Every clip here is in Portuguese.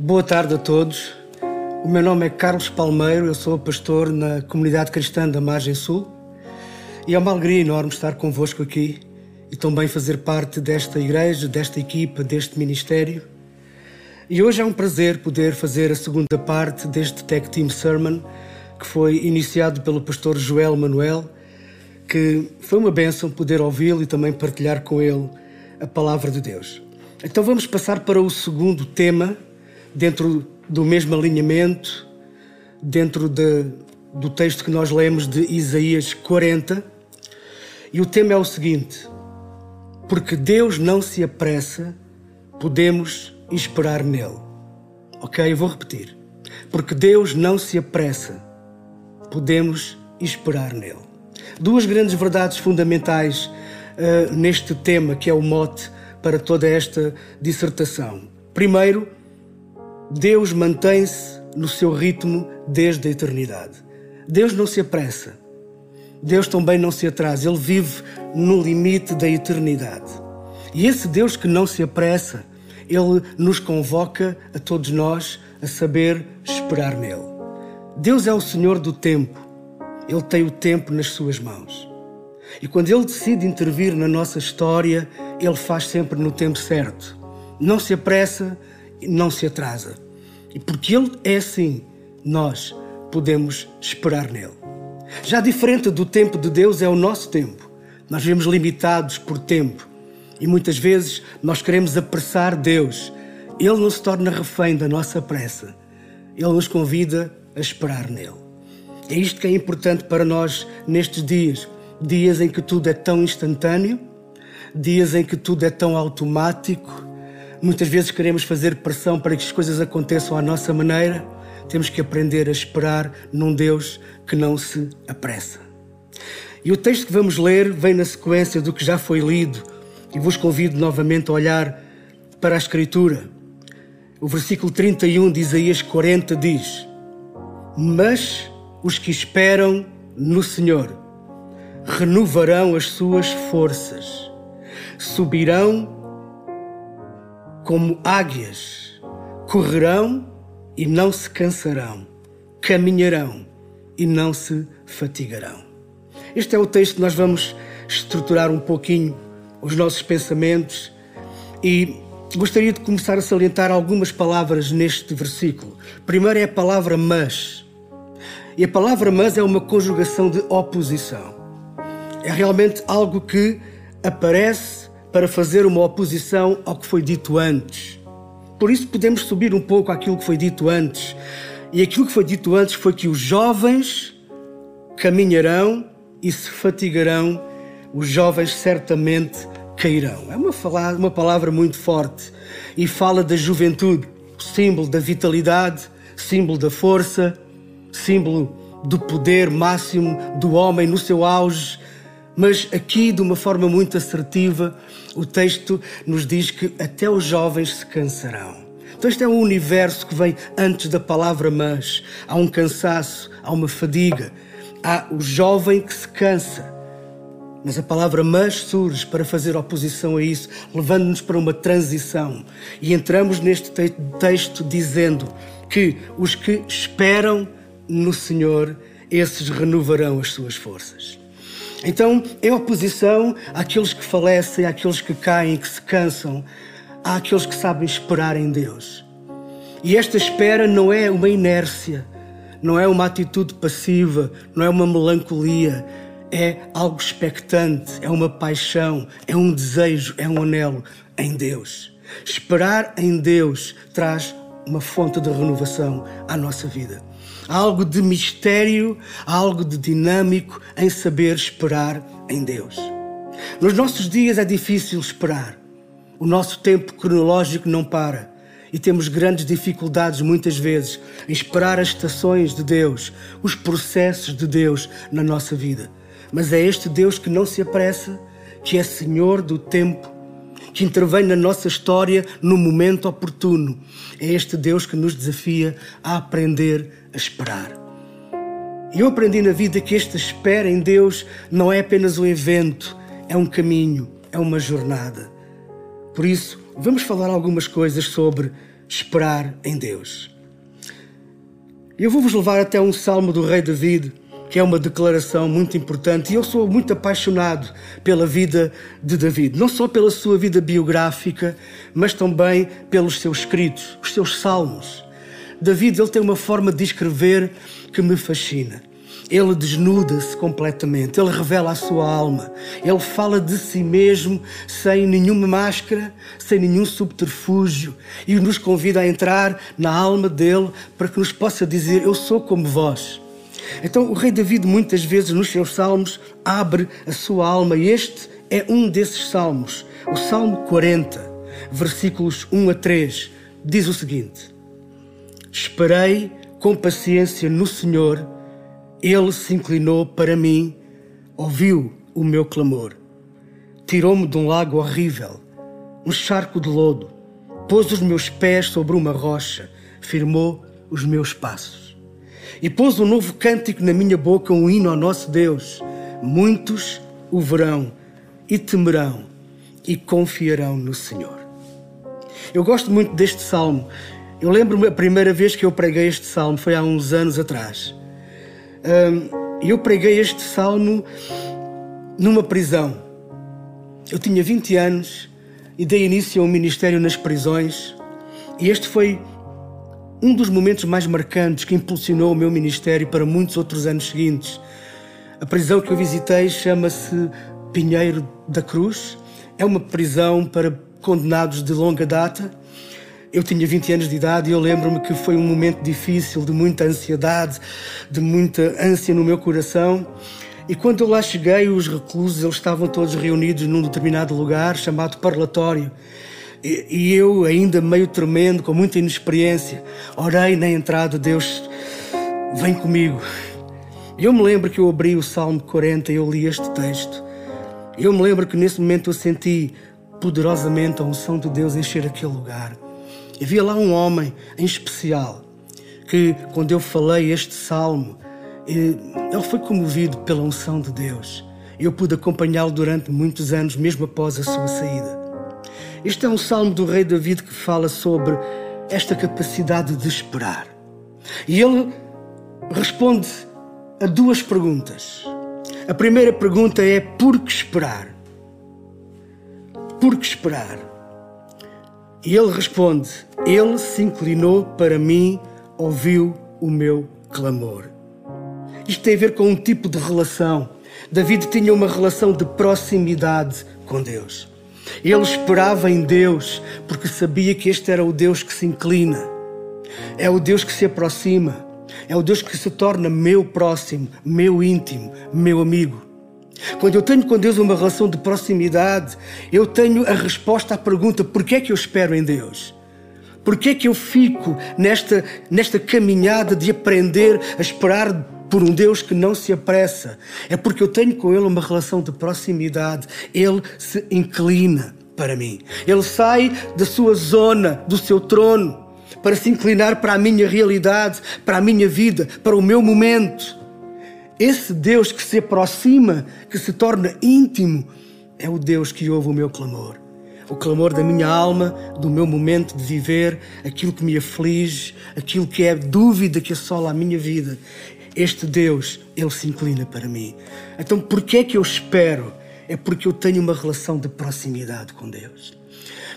Boa tarde a todos. O meu nome é Carlos Palmeiro, eu sou pastor na comunidade cristã da Margem Sul e é uma alegria enorme estar convosco aqui e também fazer parte desta igreja, desta equipa, deste ministério. E hoje é um prazer poder fazer a segunda parte deste Tech Team Sermon que foi iniciado pelo pastor Joel Manuel, que foi uma bênção poder ouvi-lo e também partilhar com ele a palavra de Deus. Então vamos passar para o segundo tema, dentro do mesmo alinhamento, dentro de, do texto que nós lemos de Isaías 40. E o tema é o seguinte: Porque Deus não se apressa, podemos esperar nele. Ok? Eu vou repetir. Porque Deus não se apressa, podemos esperar nele. Duas grandes verdades fundamentais uh, neste tema, que é o mote para toda esta dissertação. Primeiro, Deus mantém-se no seu ritmo desde a eternidade. Deus não se apressa. Deus também não se atrasa. Ele vive no limite da eternidade. E esse Deus que não se apressa, ele nos convoca a todos nós a saber esperar nele. Deus é o Senhor do tempo. Ele tem o tempo nas suas mãos. E quando ele decide intervir na nossa história, ele faz sempre no tempo certo. Não se apressa, não se atrasa. E porque Ele é assim, nós podemos esperar nele. Já diferente do tempo de Deus é o nosso tempo. Nós vivemos limitados por tempo e muitas vezes nós queremos apressar Deus. Ele não se torna refém da nossa pressa. Ele nos convida a esperar nele. É isto que é importante para nós nestes dias, dias em que tudo é tão instantâneo, dias em que tudo é tão automático, Muitas vezes queremos fazer pressão para que as coisas aconteçam à nossa maneira. Temos que aprender a esperar num Deus que não se apressa. E o texto que vamos ler vem na sequência do que já foi lido e vos convido novamente a olhar para a Escritura. O versículo 31 de Isaías 40 diz: Mas os que esperam no Senhor renovarão as suas forças, subirão como águias, correrão e não se cansarão, caminharão e não se fatigarão. Este é o texto que nós vamos estruturar um pouquinho os nossos pensamentos e gostaria de começar a salientar algumas palavras neste versículo. Primeiro é a palavra mas. E a palavra mas é uma conjugação de oposição. É realmente algo que aparece para fazer uma oposição ao que foi dito antes. Por isso podemos subir um pouco aquilo que foi dito antes. E aquilo que foi dito antes foi que os jovens caminharão e se fatigarão, os jovens certamente cairão. É uma, uma palavra muito forte e fala da juventude, símbolo da vitalidade, símbolo da força, símbolo do poder máximo do homem no seu auge, mas aqui, de uma forma muito assertiva, o texto nos diz que até os jovens se cansarão. Então, este é um universo que vem antes da palavra mas. Há um cansaço, há uma fadiga, há o jovem que se cansa. Mas a palavra mas surge para fazer oposição a isso, levando-nos para uma transição. E entramos neste texto dizendo que os que esperam no Senhor, esses renovarão as suas forças. Então, em oposição àqueles que falecem, àqueles que caem, que se cansam, há aqueles que sabem esperar em Deus. E esta espera não é uma inércia, não é uma atitude passiva, não é uma melancolia, é algo expectante, é uma paixão, é um desejo, é um anelo em Deus. Esperar em Deus traz uma fonte de renovação à nossa vida. Há algo de mistério, há algo de dinâmico em saber esperar em Deus. Nos nossos dias é difícil esperar. O nosso tempo cronológico não para e temos grandes dificuldades muitas vezes em esperar as estações de Deus, os processos de Deus na nossa vida. Mas é este Deus que não se apressa, que é Senhor do tempo que intervém na nossa história no momento oportuno. É este Deus que nos desafia a aprender a esperar. Eu aprendi na vida que esta espera em Deus não é apenas um evento, é um caminho, é uma jornada. Por isso, vamos falar algumas coisas sobre esperar em Deus. Eu vou-vos levar até um salmo do rei David, que é uma declaração muito importante, e eu sou muito apaixonado pela vida de David, não só pela sua vida biográfica, mas também pelos seus escritos, os seus salmos. David ele tem uma forma de escrever que me fascina. Ele desnuda-se completamente, ele revela a sua alma, ele fala de si mesmo sem nenhuma máscara, sem nenhum subterfúgio e nos convida a entrar na alma dele para que nos possa dizer: Eu sou como vós. Então, o rei David, muitas vezes nos seus salmos, abre a sua alma e este é um desses salmos, o Salmo 40, versículos 1 a 3, diz o seguinte: Esperei com paciência no Senhor ele se inclinou para mim, ouviu o meu clamor. Tirou-me de um lago horrível, um charco de lodo, pôs os meus pés sobre uma rocha, firmou os meus passos. E pôs um novo cântico na minha boca, um hino ao nosso Deus. Muitos o verão e temerão e confiarão no Senhor. Eu gosto muito deste salmo. Eu lembro-me a primeira vez que eu preguei este salmo foi há uns anos atrás. Eu preguei este salmo numa prisão. Eu tinha 20 anos e dei início a um ministério nas prisões, e este foi um dos momentos mais marcantes que impulsionou o meu ministério para muitos outros anos seguintes. A prisão que eu visitei chama-se Pinheiro da Cruz. É uma prisão para condenados de longa data eu tinha 20 anos de idade e eu lembro-me que foi um momento difícil, de muita ansiedade, de muita ânsia no meu coração. E quando eu lá cheguei, os reclusos eles estavam todos reunidos num determinado lugar chamado parlatório. E, e eu, ainda meio tremendo, com muita inexperiência, orei na entrada: Deus, vem comigo. Eu me lembro que eu abri o Salmo 40 e eu li este texto. Eu me lembro que nesse momento eu senti poderosamente a unção de Deus encher aquele lugar. Havia lá um homem em especial que, quando eu falei este salmo, ele foi comovido pela unção de Deus. Eu pude acompanhá-lo durante muitos anos, mesmo após a sua saída. Este é um salmo do rei David que fala sobre esta capacidade de esperar. E ele responde a duas perguntas. A primeira pergunta é: por que esperar? Por que esperar? E ele responde: Ele se inclinou para mim, ouviu o meu clamor. Isto tem a ver com um tipo de relação. David tinha uma relação de proximidade com Deus. Ele esperava em Deus porque sabia que este era o Deus que se inclina, é o Deus que se aproxima, é o Deus que se torna meu próximo, meu íntimo, meu amigo. Quando eu tenho com Deus uma relação de proximidade, eu tenho a resposta à pergunta: por que é que eu espero em Deus? Por que é que eu fico nesta, nesta caminhada de aprender a esperar por um Deus que não se apressa? É porque eu tenho com Ele uma relação de proximidade. Ele se inclina para mim. Ele sai da sua zona, do seu trono, para se inclinar para a minha realidade, para a minha vida, para o meu momento. Esse Deus que se aproxima, que se torna íntimo, é o Deus que ouve o meu clamor. O clamor da minha alma, do meu momento de viver, aquilo que me aflige, aquilo que é dúvida que assola a minha vida. Este Deus, Ele se inclina para mim. Então, por que é que eu espero? É porque eu tenho uma relação de proximidade com Deus.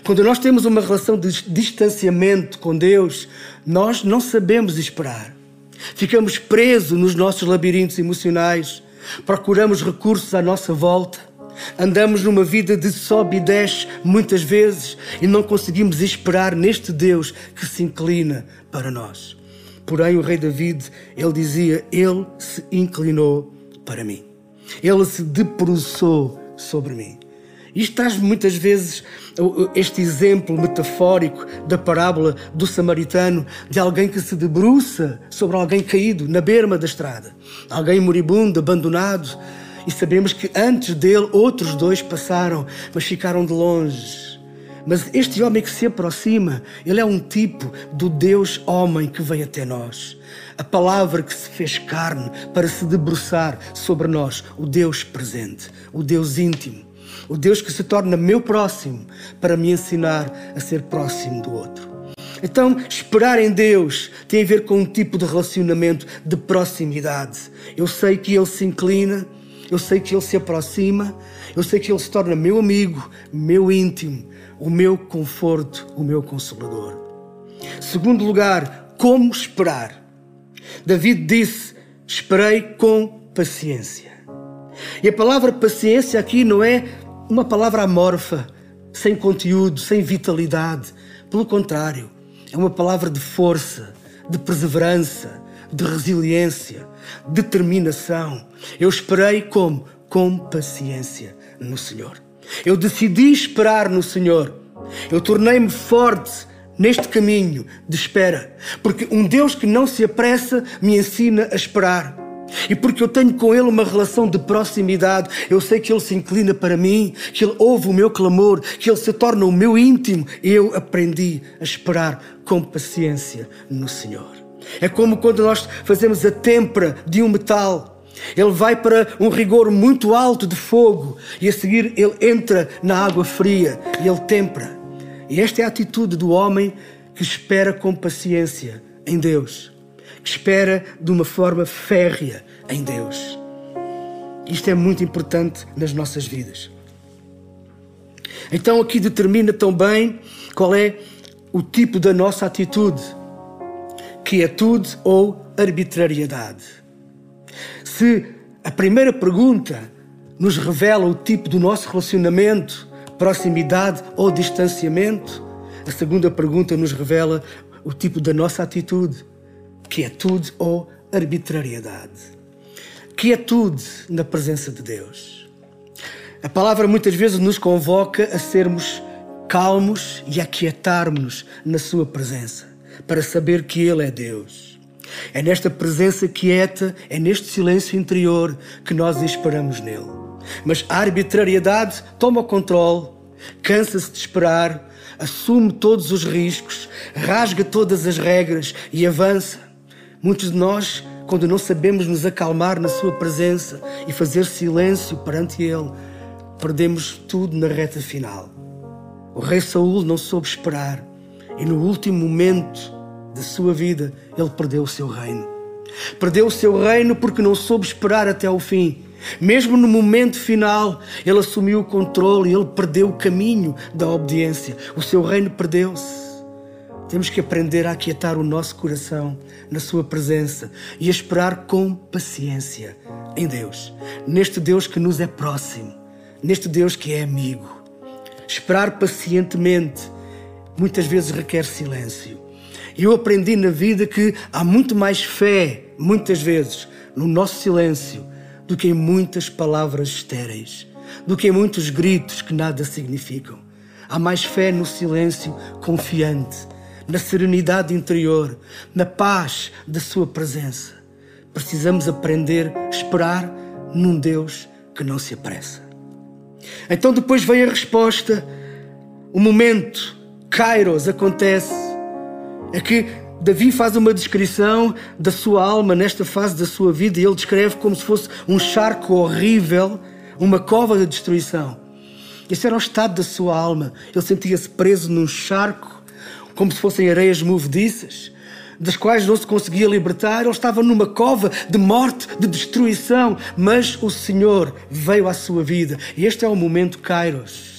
Quando nós temos uma relação de distanciamento com Deus, nós não sabemos esperar. Ficamos presos nos nossos labirintos emocionais, procuramos recursos à nossa volta, andamos numa vida de sobe e desce muitas vezes e não conseguimos esperar neste Deus que se inclina para nós. Porém, o rei David, ele dizia: Ele se inclinou para mim, ele se debruçou sobre mim. Isto traz muitas vezes este exemplo metafórico da parábola do samaritano, de alguém que se debruça sobre alguém caído na berma da estrada, alguém moribundo, abandonado, e sabemos que antes dele outros dois passaram, mas ficaram de longe. Mas este homem que se aproxima, ele é um tipo do Deus homem que vem até nós. A palavra que se fez carne para se debruçar sobre nós, o Deus presente, o Deus íntimo o Deus que se torna meu próximo para me ensinar a ser próximo do outro. Então, esperar em Deus tem a ver com um tipo de relacionamento de proximidade. Eu sei que Ele se inclina, eu sei que Ele se aproxima, eu sei que Ele se torna meu amigo, meu íntimo, o meu conforto, o meu consolador. Segundo lugar, como esperar? David disse: Esperei com paciência. E a palavra paciência aqui não é uma palavra amorfa, sem conteúdo, sem vitalidade. Pelo contrário, é uma palavra de força, de perseverança, de resiliência, determinação. Eu esperei como? Com paciência no Senhor. Eu decidi esperar no Senhor. Eu tornei-me forte neste caminho de espera, porque um Deus que não se apressa me ensina a esperar. E porque eu tenho com Ele uma relação de proximidade, eu sei que Ele se inclina para mim, que Ele ouve o meu clamor, que Ele se torna o meu íntimo. Eu aprendi a esperar com paciência no Senhor. É como quando nós fazemos a têmpera de um metal. Ele vai para um rigor muito alto de fogo e a seguir ele entra na água fria e ele tempera. E esta é a atitude do homem que espera com paciência em Deus que espera de uma forma férrea em Deus. Isto é muito importante nas nossas vidas. Então aqui determina também qual é o tipo da nossa atitude: quietude ou arbitrariedade. Se a primeira pergunta nos revela o tipo do nosso relacionamento, proximidade ou distanciamento, a segunda pergunta nos revela o tipo da nossa atitude, quietude ou arbitrariedade. Quietude na presença de Deus. A palavra muitas vezes nos convoca a sermos calmos e a quietarmos na Sua presença, para saber que Ele é Deus. É nesta presença quieta, é neste silêncio interior que nós esperamos nele. Mas a arbitrariedade toma o controle, cansa-se de esperar, assume todos os riscos, rasga todas as regras e avança Muitos de nós, quando não sabemos nos acalmar na Sua presença e fazer silêncio perante Ele, perdemos tudo na reta final. O rei Saul não soube esperar e no último momento da sua vida ele perdeu o seu reino. Perdeu o seu reino porque não soube esperar até o fim. Mesmo no momento final, ele assumiu o controle e ele perdeu o caminho da obediência. O seu reino perdeu-se. Temos que aprender a aquietar o nosso coração na Sua presença e a esperar com paciência em Deus, neste Deus que nos é próximo, neste Deus que é amigo. Esperar pacientemente muitas vezes requer silêncio. E eu aprendi na vida que há muito mais fé, muitas vezes, no nosso silêncio do que em muitas palavras estéreis, do que em muitos gritos que nada significam. Há mais fé no silêncio confiante, na serenidade interior, na paz da Sua presença. Precisamos aprender a esperar num Deus que não se apressa. Então depois vem a resposta, o momento, Kairos, acontece. É que Davi faz uma descrição da sua alma nesta fase da sua vida e ele descreve como se fosse um charco horrível, uma cova de destruição. Esse era o estado da sua alma. Ele sentia-se preso num charco como se fossem areias movediças, das quais não se conseguia libertar. Ele estava numa cova de morte, de destruição, mas o Senhor veio à sua vida. E este é o momento Kairos.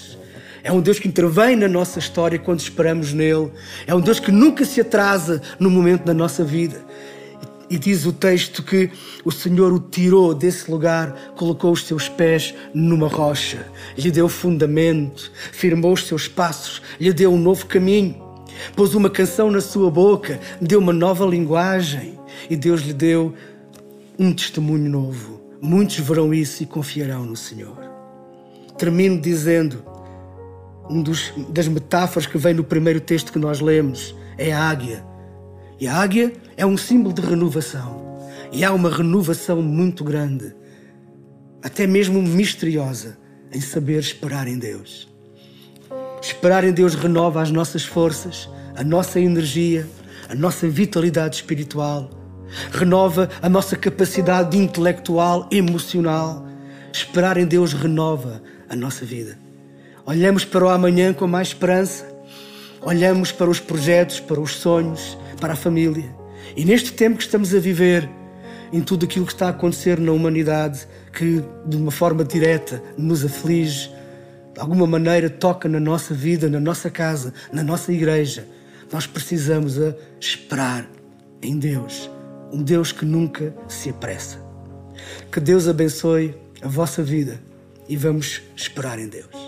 É um Deus que intervém na nossa história quando esperamos nele. É um Deus que nunca se atrasa no momento da nossa vida. E diz o texto que o Senhor o tirou desse lugar, colocou os seus pés numa rocha, lhe deu fundamento, firmou os seus passos, lhe deu um novo caminho pôs uma canção na sua boca, deu uma nova linguagem e Deus lhe deu um testemunho novo. Muitos verão isso e confiarão no Senhor. Termino dizendo, um dos, das metáforas que vem no primeiro texto que nós lemos é a águia. E a águia é um símbolo de renovação. E há uma renovação muito grande, até mesmo misteriosa, em saber esperar em Deus. Esperar em Deus renova as nossas forças, a nossa energia, a nossa vitalidade espiritual, renova a nossa capacidade intelectual, emocional. Esperar em Deus renova a nossa vida. Olhamos para o amanhã com mais esperança, olhamos para os projetos, para os sonhos, para a família. E neste tempo que estamos a viver, em tudo aquilo que está a acontecer na humanidade, que de uma forma direta nos aflige, de alguma maneira toca na nossa vida, na nossa casa, na nossa igreja, nós precisamos a esperar em Deus, um Deus que nunca se apressa. Que Deus abençoe a vossa vida e vamos esperar em Deus.